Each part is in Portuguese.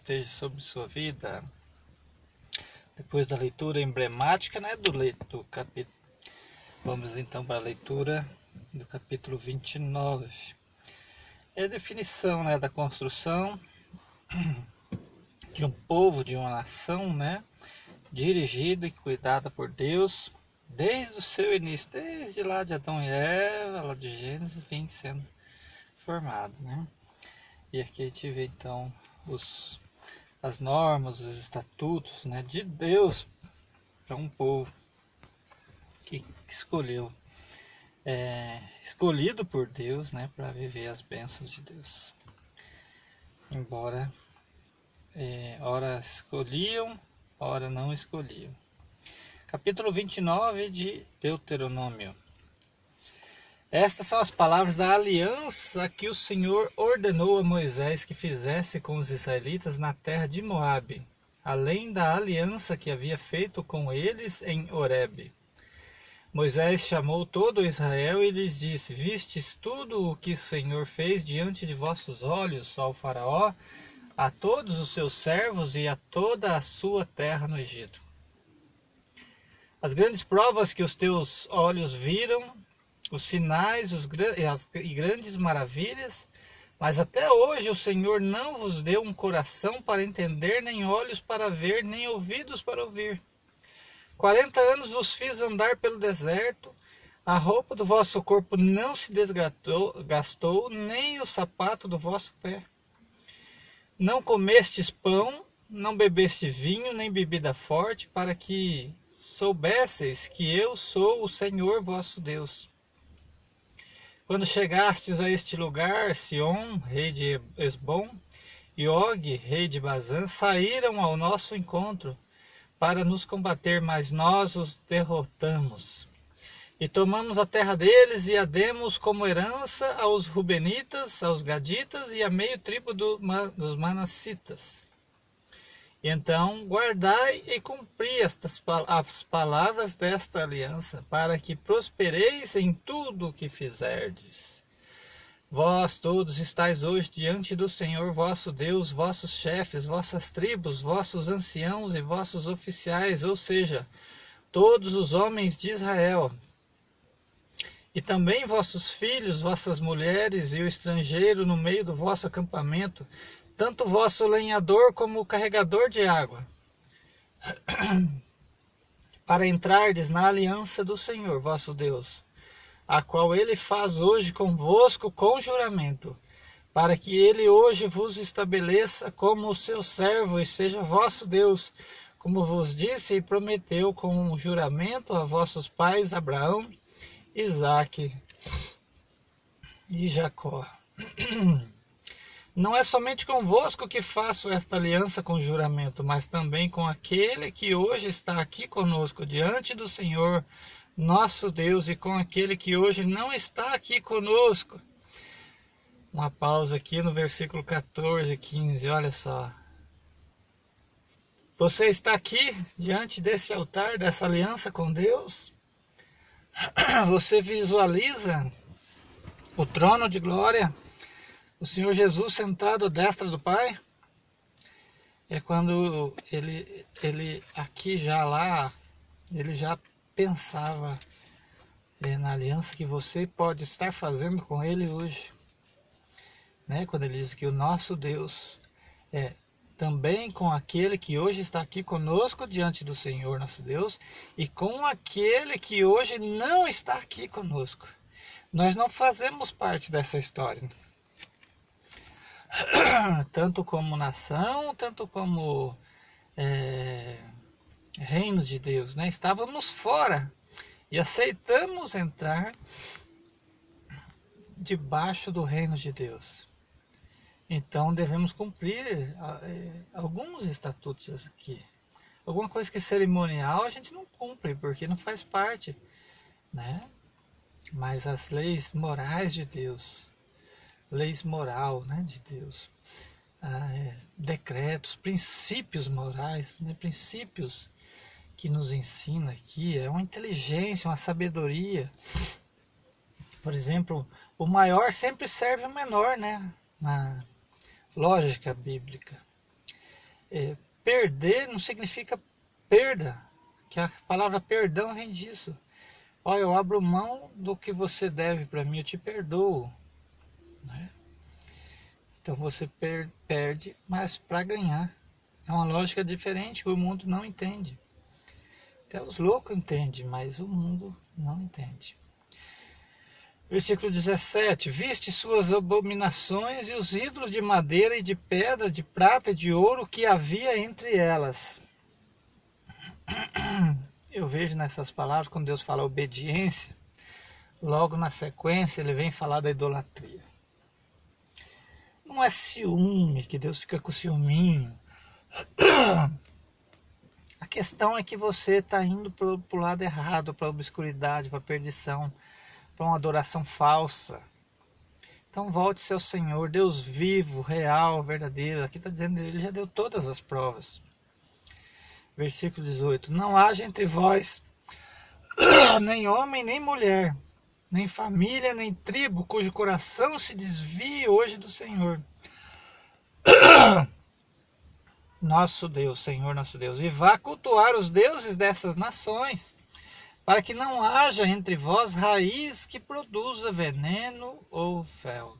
esteja sobre sua vida. Depois da leitura emblemática né, do, do capítulo. Vamos então para a leitura do capítulo 29. É a definição né, da construção de um povo, de uma nação, né, dirigida e cuidada por Deus desde o seu início, desde lá de Adão e Eva, lá de Gênesis, vem sendo formado, né? E aqui a gente vê então os, as normas, os estatutos né, de Deus para um povo que, escolheu, é, escolhido por Deus né, para viver as bênçãos de Deus. Embora é, ora escolhiam, ora não escolhiam. Capítulo 29 de Deuteronômio. Estas são as palavras da aliança que o Senhor ordenou a Moisés que fizesse com os israelitas na terra de Moabe, além da aliança que havia feito com eles em Horebe. Moisés chamou todo Israel e lhes disse: Vistes tudo o que o Senhor fez diante de vossos olhos ao Faraó, a todos os seus servos e a toda a sua terra no Egito. As grandes provas que os teus olhos viram, os sinais os, as e grandes maravilhas, mas até hoje o Senhor não vos deu um coração para entender, nem olhos para ver, nem ouvidos para ouvir. Quarenta anos vos fiz andar pelo deserto, a roupa do vosso corpo não se desgastou, gastou, nem o sapato do vosso pé. Não comestes pão, não bebeste vinho, nem bebida forte, para que soubesseis que eu sou o Senhor vosso Deus. Quando chegastes a este lugar, Sion, rei de Esbom, e Og, rei de Bazã, saíram ao nosso encontro para nos combater, mas nós os derrotamos. E tomamos a terra deles e a demos como herança aos Rubenitas, aos Gaditas e a meio tribo do, dos Manassitas. Então guardai e cumpri estas as palavras desta aliança, para que prospereis em tudo o que fizerdes. Vós todos estáis hoje diante do Senhor vosso Deus, vossos chefes, vossas tribos, vossos anciãos e vossos oficiais, ou seja, todos os homens de Israel. E também vossos filhos, vossas mulheres e o estrangeiro no meio do vosso acampamento, tanto o vosso lenhador como o carregador de água, para entrardes na aliança do Senhor vosso Deus, a qual ele faz hoje convosco com juramento, para que ele hoje vos estabeleça como o seu servo e seja vosso Deus, como vos disse e prometeu com um juramento a vossos pais Abraão, Isaque e Jacó. Não é somente convosco que faço esta aliança com juramento, mas também com aquele que hoje está aqui conosco diante do Senhor, nosso Deus, e com aquele que hoje não está aqui conosco. Uma pausa aqui no versículo 14, 15, olha só. Você está aqui diante desse altar, dessa aliança com Deus? Você visualiza o trono de glória? O Senhor Jesus sentado à destra do Pai, é quando ele, ele aqui já lá, ele já pensava é, na aliança que você pode estar fazendo com Ele hoje. Né? Quando ele diz que o nosso Deus é também com aquele que hoje está aqui conosco diante do Senhor nosso Deus e com aquele que hoje não está aqui conosco. Nós não fazemos parte dessa história. tanto como nação, tanto como é, reino de Deus, né? Estávamos fora e aceitamos entrar debaixo do reino de Deus. Então devemos cumprir é, alguns estatutos aqui. Alguma coisa que é cerimonial a gente não cumpre porque não faz parte, né? Mas as leis morais de Deus leis moral né, de Deus, ah, é, decretos, princípios morais, né, princípios que nos ensina aqui, é uma inteligência, uma sabedoria. Por exemplo, o maior sempre serve o menor, né? Na lógica bíblica. É, perder não significa perda, que a palavra perdão vem disso. Olha, eu abro mão do que você deve para mim, eu te perdoo. Né? Então você per perde, mas para ganhar. É uma lógica diferente que o mundo não entende. Até os loucos entendem, mas o mundo não entende. Versículo 17: Viste suas abominações e os ídolos de madeira e de pedra, de prata e de ouro que havia entre elas. Eu vejo nessas palavras, quando Deus fala obediência, logo na sequência ele vem falar da idolatria. Não é ciúme, que Deus fica com ciúminho. A questão é que você está indo para o lado errado, para a obscuridade, para a perdição para uma adoração falsa. Então volte-se ao Senhor, Deus vivo, real, verdadeiro. Aqui está dizendo, ele já deu todas as provas. Versículo 18: Não haja entre vós nem homem, nem mulher, nem família, nem tribo, cujo coração se desvie hoje do Senhor. Nosso Deus, Senhor nosso Deus, e vá cultuar os deuses dessas nações para que não haja entre vós raiz que produza veneno ou fel.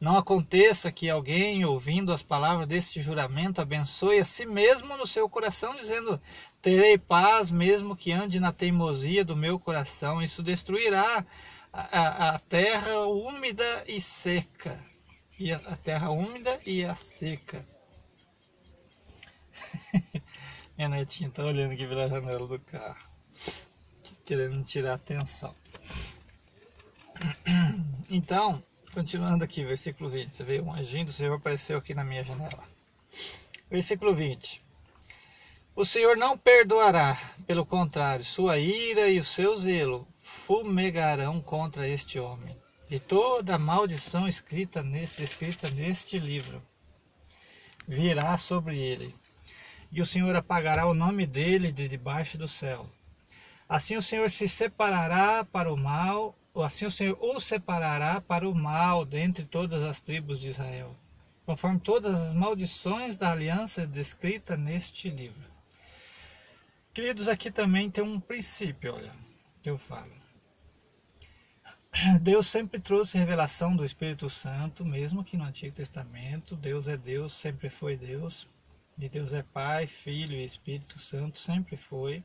Não aconteça que alguém, ouvindo as palavras deste juramento, abençoe a si mesmo no seu coração, dizendo: Terei paz, mesmo que ande na teimosia do meu coração. Isso destruirá a, a, a terra úmida e seca. E a, a terra úmida e a seca. Minha netinha está olhando aqui pela janela do carro querendo tirar atenção. Então, continuando aqui, versículo 20. Você vê, um anjinho do Senhor apareceu aqui na minha janela. Versículo 20. O Senhor não perdoará, pelo contrário, sua ira e o seu zelo fumegarão contra este homem. E toda maldição escrita neste, escrita neste livro virá sobre ele. E o Senhor apagará o nome dele de debaixo do céu Assim o Senhor se separará para o mal, assim o Senhor o separará para o mal dentre todas as tribos de Israel, conforme todas as maldições da aliança descrita neste livro. Queridos, aqui também tem um princípio, olha, que eu falo. Deus sempre trouxe revelação do Espírito Santo, mesmo que no Antigo Testamento. Deus é Deus, sempre foi Deus. E Deus é Pai, Filho e Espírito Santo, sempre foi.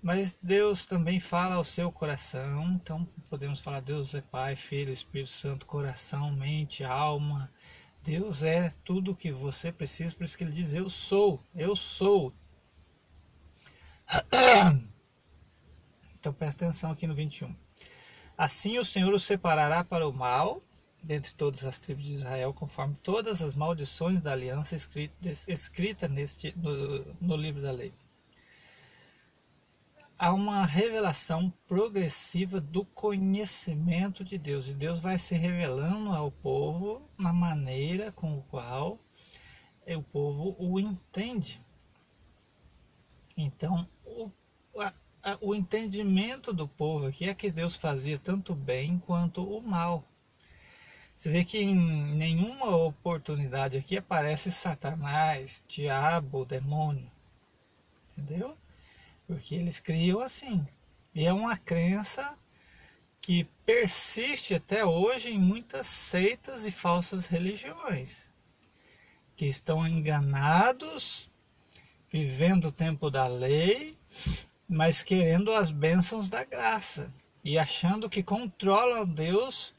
Mas Deus também fala ao seu coração, então podemos falar Deus é Pai, Filho, Espírito Santo, coração, mente, alma. Deus é tudo o que você precisa, por isso que ele diz: Eu sou, eu sou. Então presta atenção aqui no 21. Assim o Senhor o separará para o mal, dentre todas as tribos de Israel, conforme todas as maldições da aliança escrita, escrita neste, no, no livro da lei há uma revelação progressiva do conhecimento de Deus. E Deus vai se revelando ao povo na maneira com o qual o povo o entende. Então, o, a, a, o entendimento do povo aqui é que Deus fazia tanto bem quanto o mal. Você vê que em nenhuma oportunidade aqui aparece Satanás, diabo, demônio. Entendeu? Porque eles criam assim. E é uma crença que persiste até hoje em muitas seitas e falsas religiões, que estão enganados, vivendo o tempo da lei, mas querendo as bênçãos da graça e achando que controlam Deus.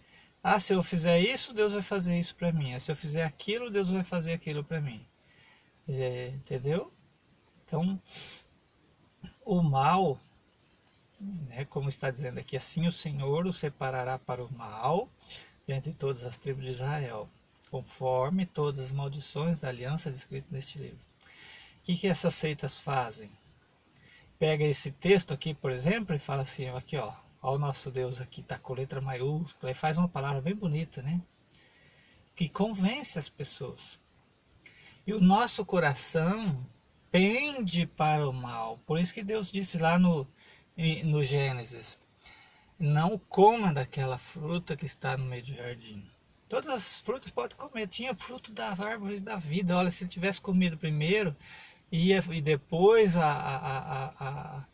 Ah, se eu fizer isso, Deus vai fazer isso para mim. Ah, se eu fizer aquilo, Deus vai fazer aquilo para mim. É, entendeu? Então, o mal, né, como está dizendo aqui, assim o Senhor o separará para o mal dentre todas as tribos de Israel, conforme todas as maldições da aliança descrita neste livro. Que, que essas seitas fazem? Pega esse texto aqui, por exemplo, e fala assim, aqui ó, ó o nosso Deus aqui, tá com letra maiúscula, e faz uma palavra bem bonita, né? Que convence as pessoas. E o nosso coração pende para o mal. Por isso que Deus disse lá no, no Gênesis: Não coma daquela fruta que está no meio do jardim. Todas as frutas pode comer. Tinha fruto da árvore da vida. Olha, se ele tivesse comido primeiro e depois a, a, a, a,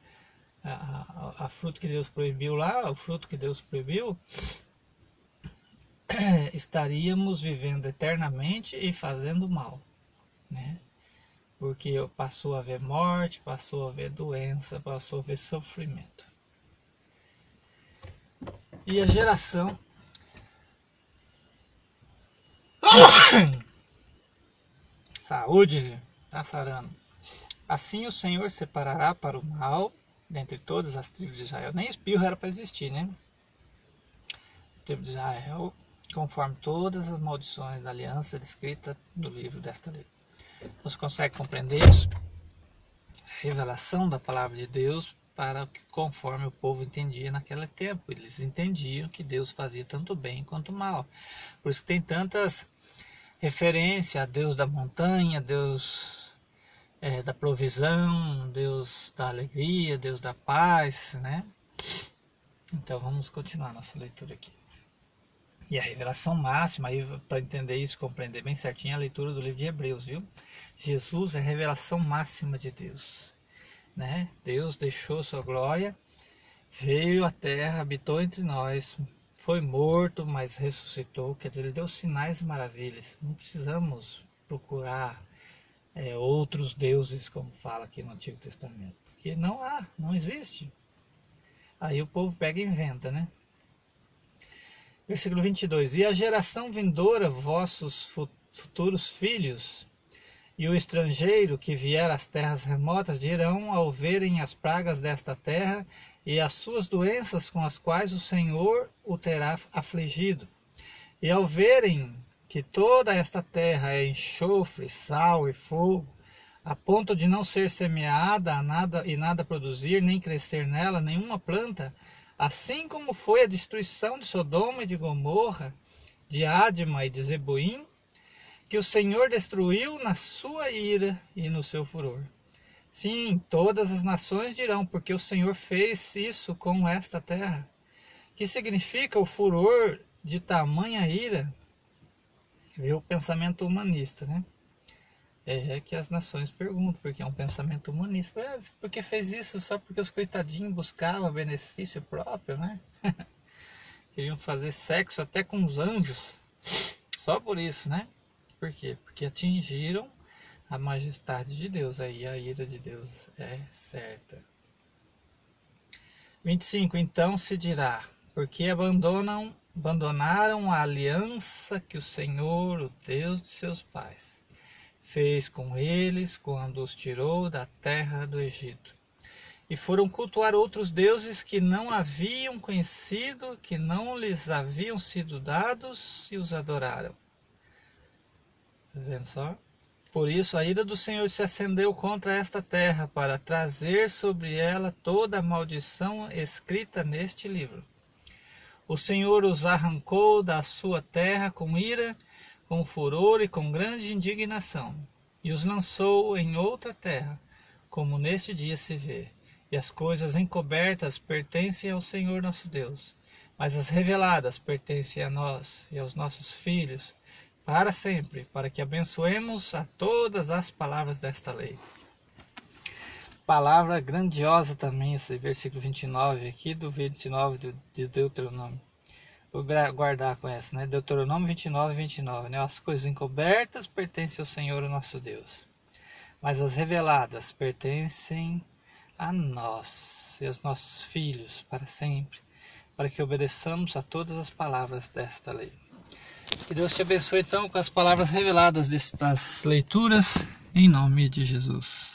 a, a fruto que Deus proibiu lá, o fruto que Deus proibiu, estaríamos vivendo eternamente e fazendo mal, né? Porque passou a haver morte, passou a haver doença, passou a haver sofrimento. E a geração Saúde, tá sarando. Assim o Senhor separará para o mal dentre todas as tribos de Israel. Nem espirro era para existir, né? A tribo de Israel, conforme todas as maldições da aliança descrita no livro desta lei. Você consegue compreender isso? A revelação da palavra de Deus para que conforme o povo entendia naquele tempo. Eles entendiam que Deus fazia tanto bem quanto mal. Por isso tem tantas referências a Deus da montanha, Deus é, da provisão, Deus da alegria, Deus da paz, né? Então vamos continuar nossa leitura aqui. E a revelação máxima, aí para entender isso, compreender bem certinho, é a leitura do livro de Hebreus, viu? Jesus é a revelação máxima de Deus né? Deus deixou sua glória, veio à terra, habitou entre nós, foi morto, mas ressuscitou. Quer dizer, ele deu sinais e maravilhas. Não precisamos procurar é, outros deuses, como fala aqui no Antigo Testamento, porque não há, não existe. Aí o povo pega e inventa, né? Versículo 22: E a geração vindoura, vossos futuros filhos, e o estrangeiro que vier às terras remotas dirão ao verem as pragas desta terra e as suas doenças com as quais o Senhor o terá afligido. E ao verem que toda esta terra é enxofre, sal e fogo, a ponto de não ser semeada nada e nada produzir, nem crescer nela nenhuma planta, assim como foi a destruição de Sodoma e de Gomorra, de Adma e de Zeboim, que o Senhor destruiu na sua ira e no seu furor. Sim, todas as nações dirão, porque o Senhor fez isso com esta terra. Que significa o furor de tamanha ira? Vê o pensamento humanista, né? É que as nações perguntam, porque é um pensamento humanista. É, porque fez isso só porque os coitadinhos buscavam benefício próprio, né? Queriam fazer sexo até com os anjos. Só por isso, né? Por quê? Porque atingiram a majestade de Deus. Aí a ira de Deus é certa. 25. Então se dirá: porque abandonam, abandonaram a aliança que o Senhor, o Deus de seus pais, fez com eles quando os tirou da terra do Egito. E foram cultuar outros deuses que não haviam conhecido, que não lhes haviam sido dados, e os adoraram. Tá vendo só? Por isso a ira do Senhor se acendeu contra esta terra, para trazer sobre ela toda a maldição escrita neste livro. O Senhor os arrancou da sua terra com ira, com furor e com grande indignação, e os lançou em outra terra, como neste dia se vê. E as coisas encobertas pertencem ao Senhor nosso Deus, mas as reveladas pertencem a nós e aos nossos filhos para sempre, para que abençoemos a todas as palavras desta lei. Palavra grandiosa também, esse versículo 29 aqui do 29 de Deuteronômio. Vou guardar com essa, né? Deuteronômio 29, 29. Né? As coisas encobertas pertencem ao Senhor, o nosso Deus, mas as reveladas pertencem a nós e aos nossos filhos para sempre, para que obedeçamos a todas as palavras desta lei. Que Deus te abençoe então com as palavras reveladas destas leituras, em nome de Jesus.